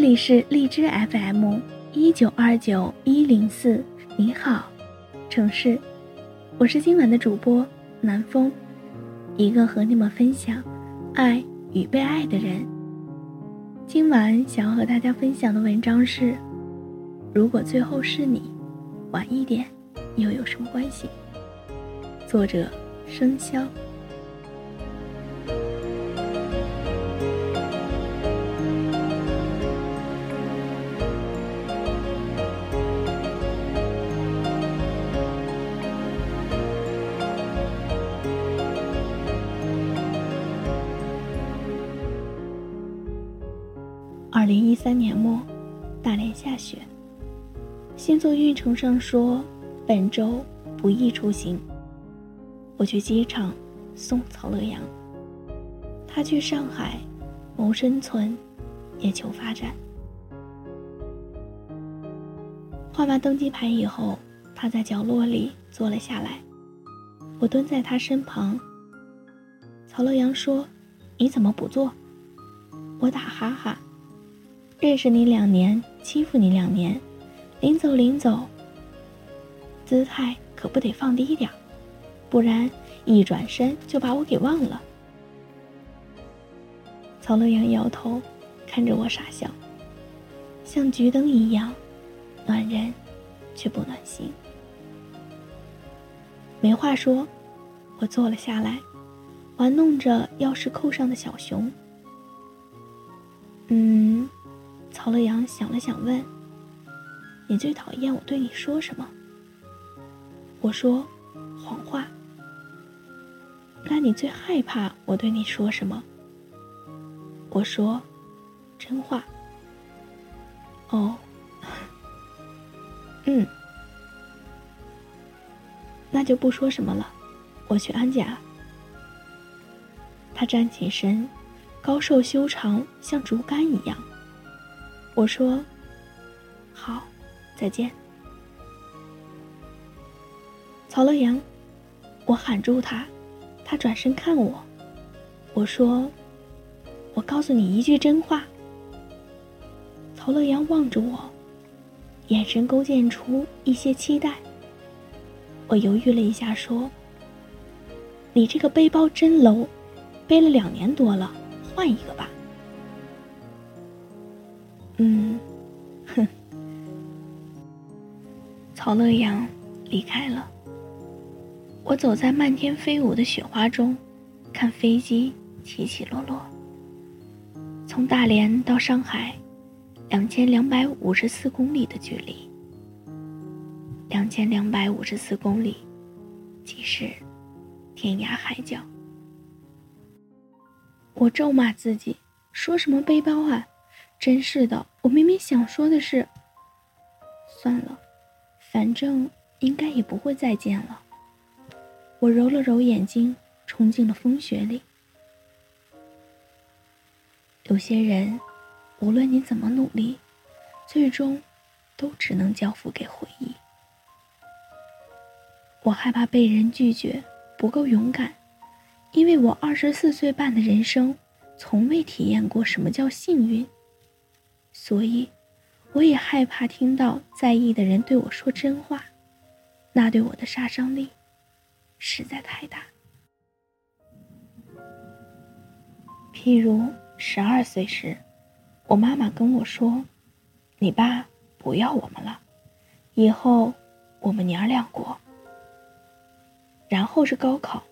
这里是荔枝 FM 一九二九一零四，你好，城市，我是今晚的主播南风，一个和你们分享爱与被爱的人。今晚想要和大家分享的文章是：如果最后是你，晚一点又有什么关系？作者：生肖。二零一三年末，大连下雪。星座运程上说，本周不宜出行。我去机场送曹乐阳，他去上海谋生存，也求发展。换完登机牌以后，他在角落里坐了下来，我蹲在他身旁。曹乐阳说：“你怎么不坐？”我打哈哈。认识你两年，欺负你两年，临走临走，姿态可不得放低点儿不然一转身就把我给忘了。曹乐阳摇头，看着我傻笑，像桔灯一样，暖人，却不暖心。没话说，我坐了下来，玩弄着钥匙扣上的小熊。嗯。曹乐阳想了想，问：“你最讨厌我对你说什么？”我说：“谎话。”那你最害怕我对你说什么？我说：“真话。”哦，嗯，那就不说什么了，我去安家。他站起身，高瘦修长，像竹竿一样。我说：“好，再见。”曹乐阳，我喊住他，他转身看我。我说：“我告诉你一句真话。”曹乐阳望着我，眼神勾践出一些期待。我犹豫了一下，说：“你这个背包真 low，背了两年多了，换一个吧。”曹乐阳离开了。我走在漫天飞舞的雪花中，看飞机起起落落。从大连到上海，两千两百五十四公里的距离。两千两百五十四公里，即是天涯海角。我咒骂自己，说什么背包啊！真是的，我明明想说的是，算了，反正应该也不会再见了。我揉了揉眼睛，冲进了风雪里。有些人，无论你怎么努力，最终都只能交付给回忆。我害怕被人拒绝，不够勇敢，因为我二十四岁半的人生，从未体验过什么叫幸运。所以，我也害怕听到在意的人对我说真话，那对我的杀伤力实在太大。譬如十二岁时，我妈妈跟我说：“你爸不要我们了，以后我们娘俩过。”然后是高考，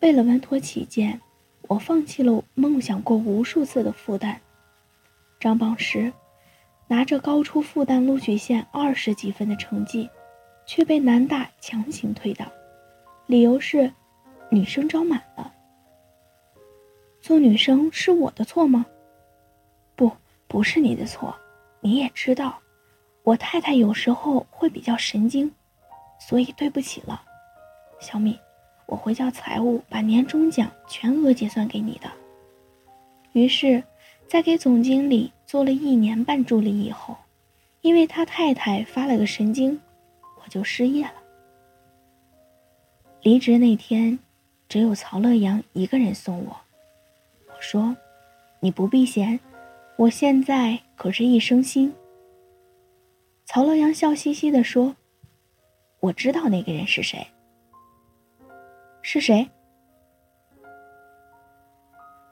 为了稳妥起见，我放弃了梦想过无数次的复旦。张榜时，拿着高出复旦录取线二十几分的成绩，却被南大强行推倒，理由是女生招满了。做女生是我的错吗？不，不是你的错。你也知道，我太太有时候会比较神经，所以对不起了，小敏。我会叫财务把年终奖全额结算给你的。于是，在给总经理做了一年半助理以后，因为他太太发了个神经，我就失业了。离职那天，只有曹乐阳一个人送我。我说：“你不避嫌，我现在可是一生心。”曹乐阳笑嘻嘻的说：“我知道那个人是谁。是谁？”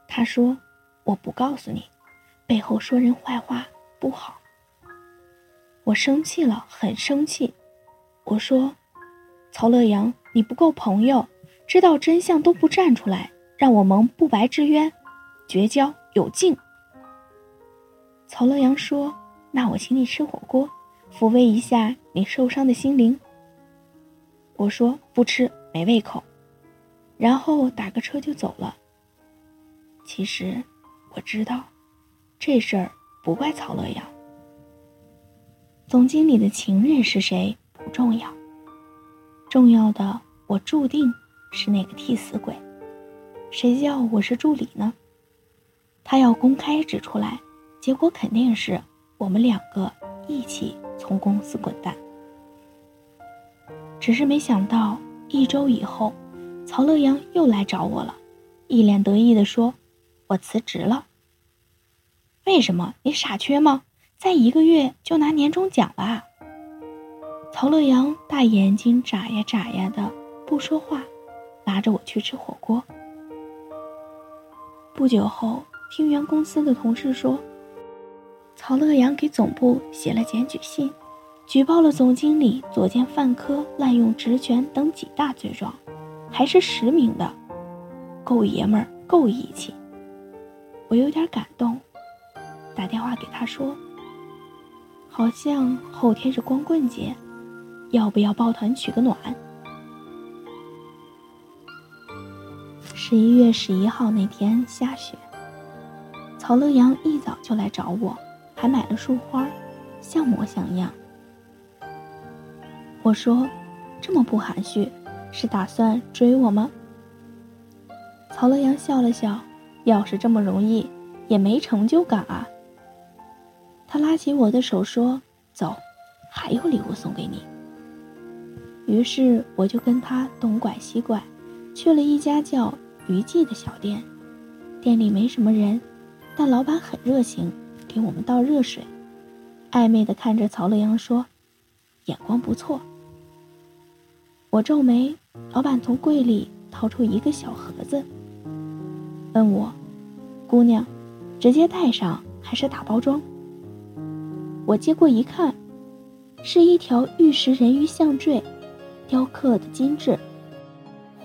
他说：“我不告诉你，背后说人坏话不好。”我生气了，很生气。我说：“曹乐阳，你不够朋友，知道真相都不站出来，让我蒙不白之冤。”绝交有劲。曹乐阳说：“那我请你吃火锅，抚慰一下你受伤的心灵。”我说：“不吃，没胃口。”然后打个车就走了。其实我知道，这事儿不怪曹乐阳。总经理的情人是谁不重要，重要的我注定是那个替死鬼。谁叫我是助理呢？他要公开指出来，结果肯定是我们两个一起从公司滚蛋。只是没想到一周以后，曹乐阳又来找我了，一脸得意地说：“我辞职了。”为什么？你傻缺吗？再一个月就拿年终奖了。曹乐阳大眼睛眨呀眨呀的，不说话，拉着我去吃火锅。不久后。听原公司的同事说，曹乐阳给总部写了检举信，举报了总经理作奸犯科、滥用职权等几大罪状，还是实名的，够爷们儿，够义气。我有点感动，打电话给他说，好像后天是光棍节，要不要抱团取个暖？十一月十一号那天下雪。曹乐阳一早就来找我，还买了束花，像模像样。我说：“这么不含蓄，是打算追我吗？”曹乐阳笑了笑：“要是这么容易，也没成就感啊。”他拉起我的手说：“走，还有礼物送给你。”于是我就跟他东拐西拐，去了一家叫“余记”的小店，店里没什么人。但老板很热情，给我们倒热水，暧昧的看着曹乐阳说：“眼光不错。”我皱眉，老板从柜里掏出一个小盒子，问我：“姑娘，直接带上还是打包装？”我接过一看，是一条玉石人鱼项坠，雕刻的精致，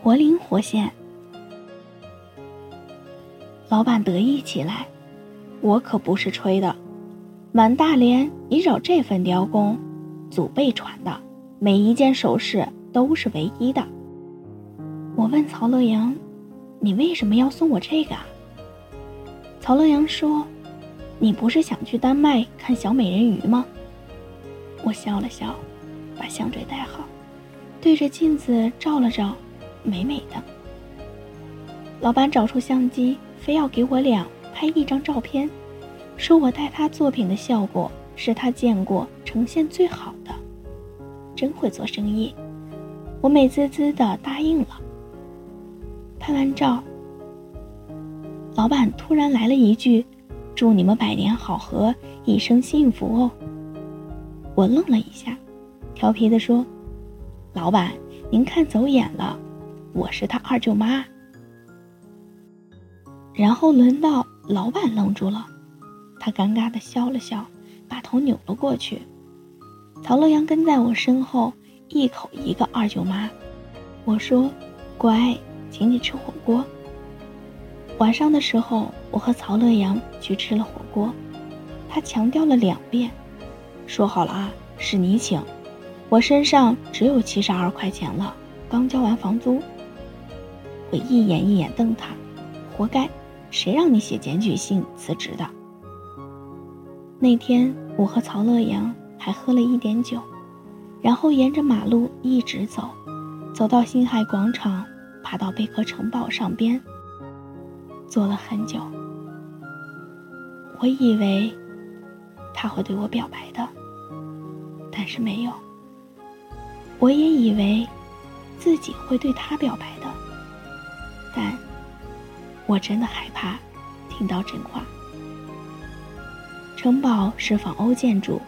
活灵活现。老板得意起来。我可不是吹的，满大连你找这份雕工，祖辈传的，每一件首饰都是唯一的。我问曹乐阳：“你为什么要送我这个？”曹乐阳说：“你不是想去丹麦看小美人鱼吗？”我笑了笑，把项坠戴好，对着镜子照了照，美美的。老板找出相机，非要给我俩。拍一张照片，说我带他作品的效果是他见过呈现最好的，真会做生意。我美滋滋的答应了。拍完照，老板突然来了一句：“祝你们百年好合，一生幸福哦。”我愣了一下，调皮的说：“老板，您看走眼了，我是他二舅妈。”然后轮到老板愣住了，他尴尬的笑了笑，把头扭了过去。曹乐阳跟在我身后，一口一个二舅妈。我说：“乖，请你吃火锅。”晚上的时候，我和曹乐阳去吃了火锅，他强调了两遍：“说好了啊，是你请，我身上只有七十二块钱了，刚交完房租。”我一眼一眼瞪他，活该。谁让你写检举信辞职的？那天我和曹乐阳还喝了一点酒，然后沿着马路一直走，走到星海广场，爬到贝壳城堡上边，坐了很久。我以为他会对我表白的，但是没有。我也以为自己会对他表白的，但。我真的害怕听到真话。城堡是仿欧建筑，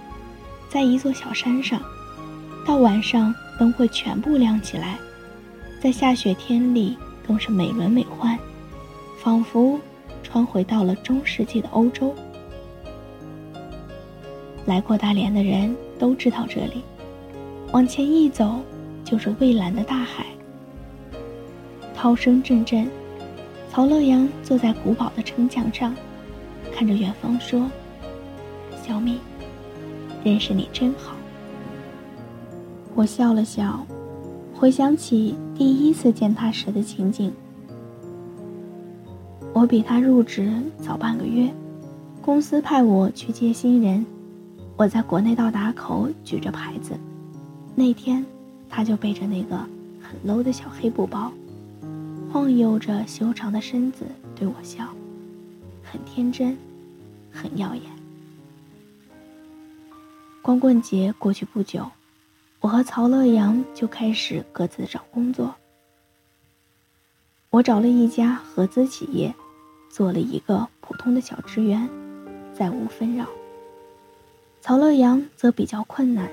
在一座小山上，到晚上灯会全部亮起来，在下雪天里更是美轮美奂，仿佛穿回到了中世纪的欧洲。来过大连的人都知道这里，往前一走就是蔚蓝的大海，涛声阵阵。曹乐阳坐在古堡的城墙上，看着远方说：“小米，认识你真好。”我笑了笑，回想起第一次见他时的情景。我比他入职早半个月，公司派我去接新人，我在国内到达口举着牌子，那天他就背着那个很 low 的小黑布包。晃悠着修长的身子对我笑，很天真，很耀眼。光棍节过去不久，我和曹乐阳就开始各自找工作。我找了一家合资企业，做了一个普通的小职员，再无纷扰。曹乐阳则比较困难，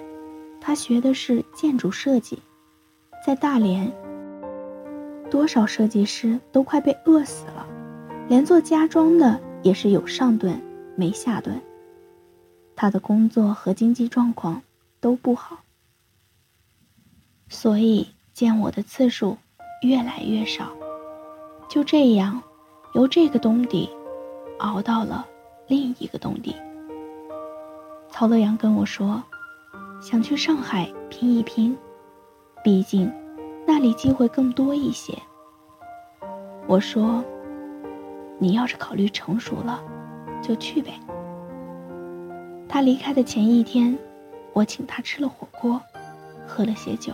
他学的是建筑设计，在大连。多少设计师都快被饿死了，连做家装的也是有上顿没下顿。他的工作和经济状况都不好，所以见我的次数越来越少。就这样，由这个冬底熬到了另一个冬底。曹乐阳跟我说，想去上海拼一拼，毕竟。那里机会更多一些。我说：“你要是考虑成熟了，就去呗。”他离开的前一天，我请他吃了火锅，喝了些酒。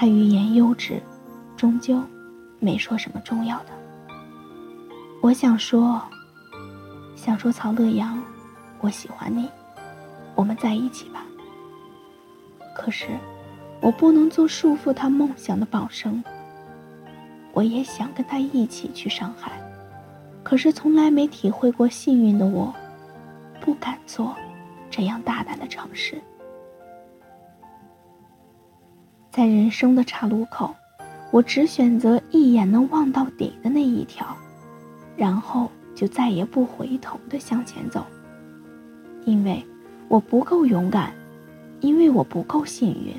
他欲言又止，终究没说什么重要的。我想说，想说曹乐阳，我喜欢你，我们在一起吧。可是。我不能做束缚他梦想的绑绳。我也想跟他一起去上海，可是从来没体会过幸运的我，不敢做这样大胆的尝试。在人生的岔路口，我只选择一眼能望到底的那一条，然后就再也不回头的向前走。因为我不够勇敢，因为我不够幸运。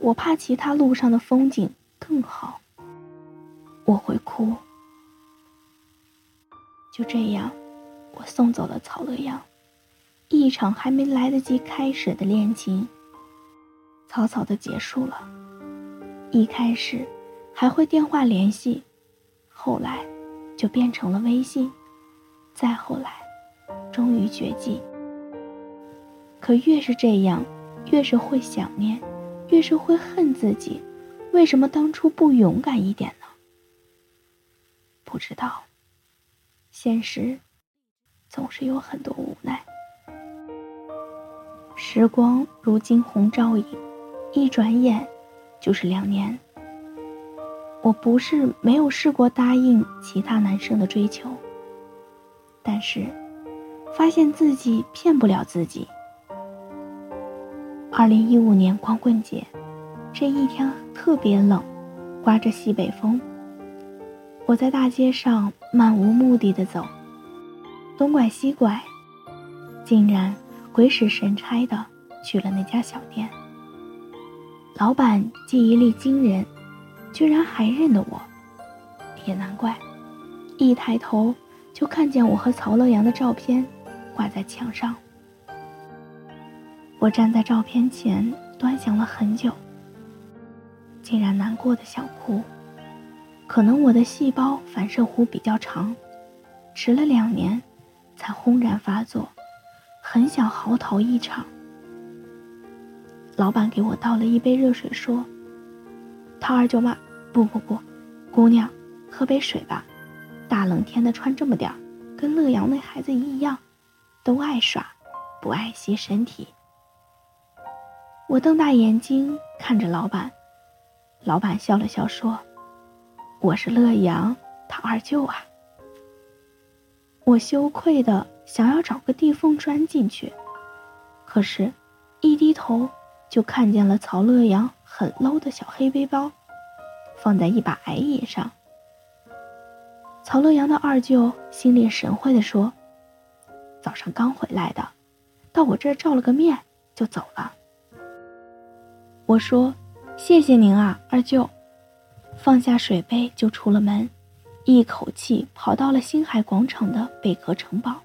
我怕其他路上的风景更好，我会哭。就这样，我送走了曹乐阳，一场还没来得及开始的恋情，草草的结束了。一开始还会电话联系，后来就变成了微信，再后来，终于绝迹。可越是这样，越是会想念。越是会恨自己，为什么当初不勇敢一点呢？不知道。现实总是有很多无奈。时光如惊鸿照影，一转眼就是两年。我不是没有试过答应其他男生的追求，但是发现自己骗不了自己。二零一五年光棍节，这一天特别冷，刮着西北风。我在大街上漫无目的的走，东拐西拐，竟然鬼使神差的去了那家小店。老板记忆力惊人，居然还认得我，也难怪，一抬头就看见我和曹乐阳的照片挂在墙上。我站在照片前端详了很久，竟然难过的想哭。可能我的细胞反射弧比较长，迟了两年，才轰然发作，很想嚎啕一场。老板给我倒了一杯热水，说：“陶二舅妈，不不不，姑娘，喝杯水吧。大冷天的穿这么点儿，跟乐阳那孩子一样，都爱耍，不爱惜身体。”我瞪大眼睛看着老板，老板笑了笑说。我是乐阳，他二舅啊。我羞愧的想要找个地缝钻进去，可是，一低头就看见了曹乐阳很 low 的小黑背包，放在一把矮椅上。曹乐阳的二舅心领神会的说：“早上刚回来的，到我这儿照了个面就走了。”我说：“谢谢您啊，二舅。”放下水杯就出了门，一口气跑到了星海广场的贝壳城堡，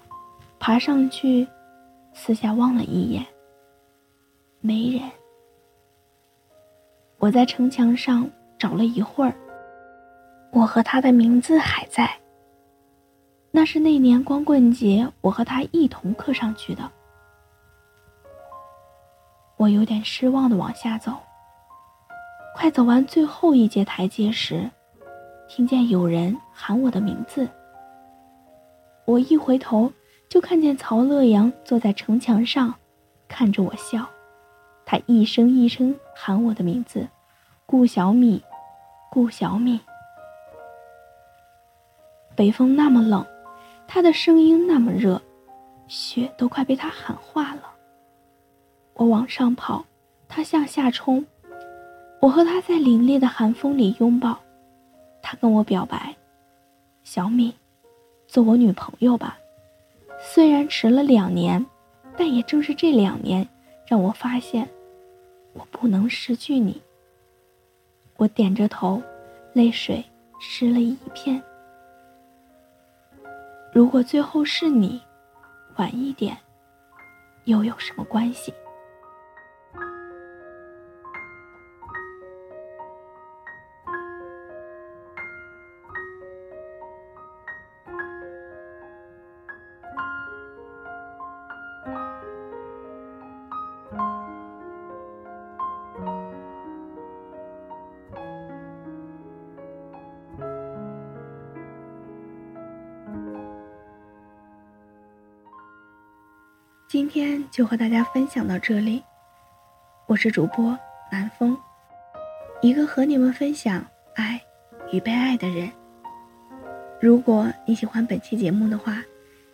爬上去，四下望了一眼，没人。我在城墙上找了一会儿，我和他的名字还在。那是那年光棍节，我和他一同刻上去的。我有点失望的往下走。快走完最后一节台阶时，听见有人喊我的名字。我一回头，就看见曹乐阳坐在城墙上，看着我笑。他一声一声喊我的名字：“顾小米，顾小米。”北风那么冷，他的声音那么热，雪都快被他喊化了。我往上跑，他向下冲。我和他在凛冽的寒风里拥抱，他跟我表白：“小米，做我女朋友吧。”虽然迟了两年，但也正是这两年，让我发现，我不能失去你。我点着头，泪水湿了一片。如果最后是你，晚一点，又有什么关系？今天就和大家分享到这里，我是主播南风，一个和你们分享爱与被爱的人。如果你喜欢本期节目的话，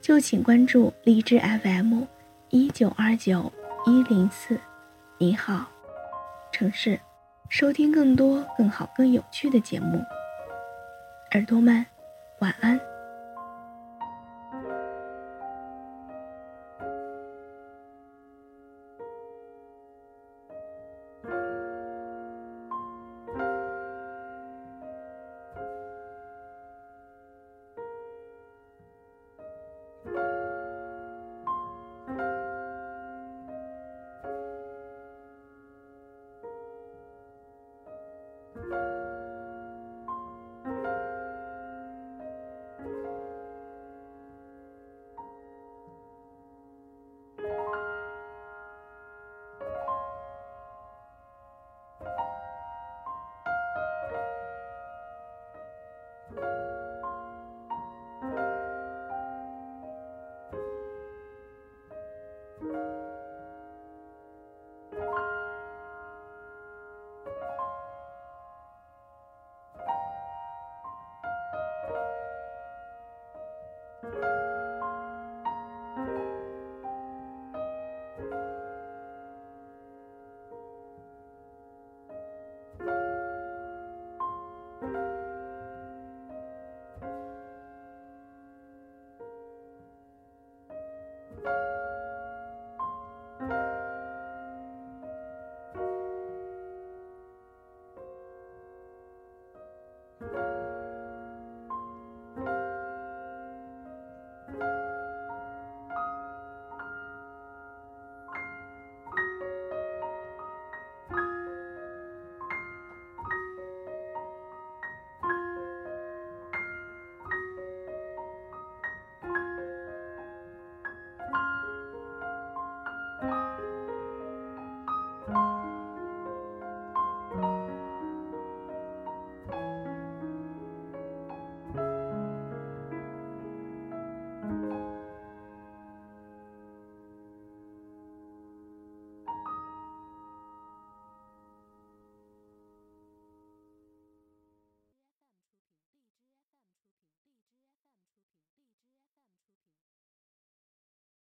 就请关注荔枝 FM 一九二九一零四，你好，城市，收听更多更好更有趣的节目。耳朵们，晚安。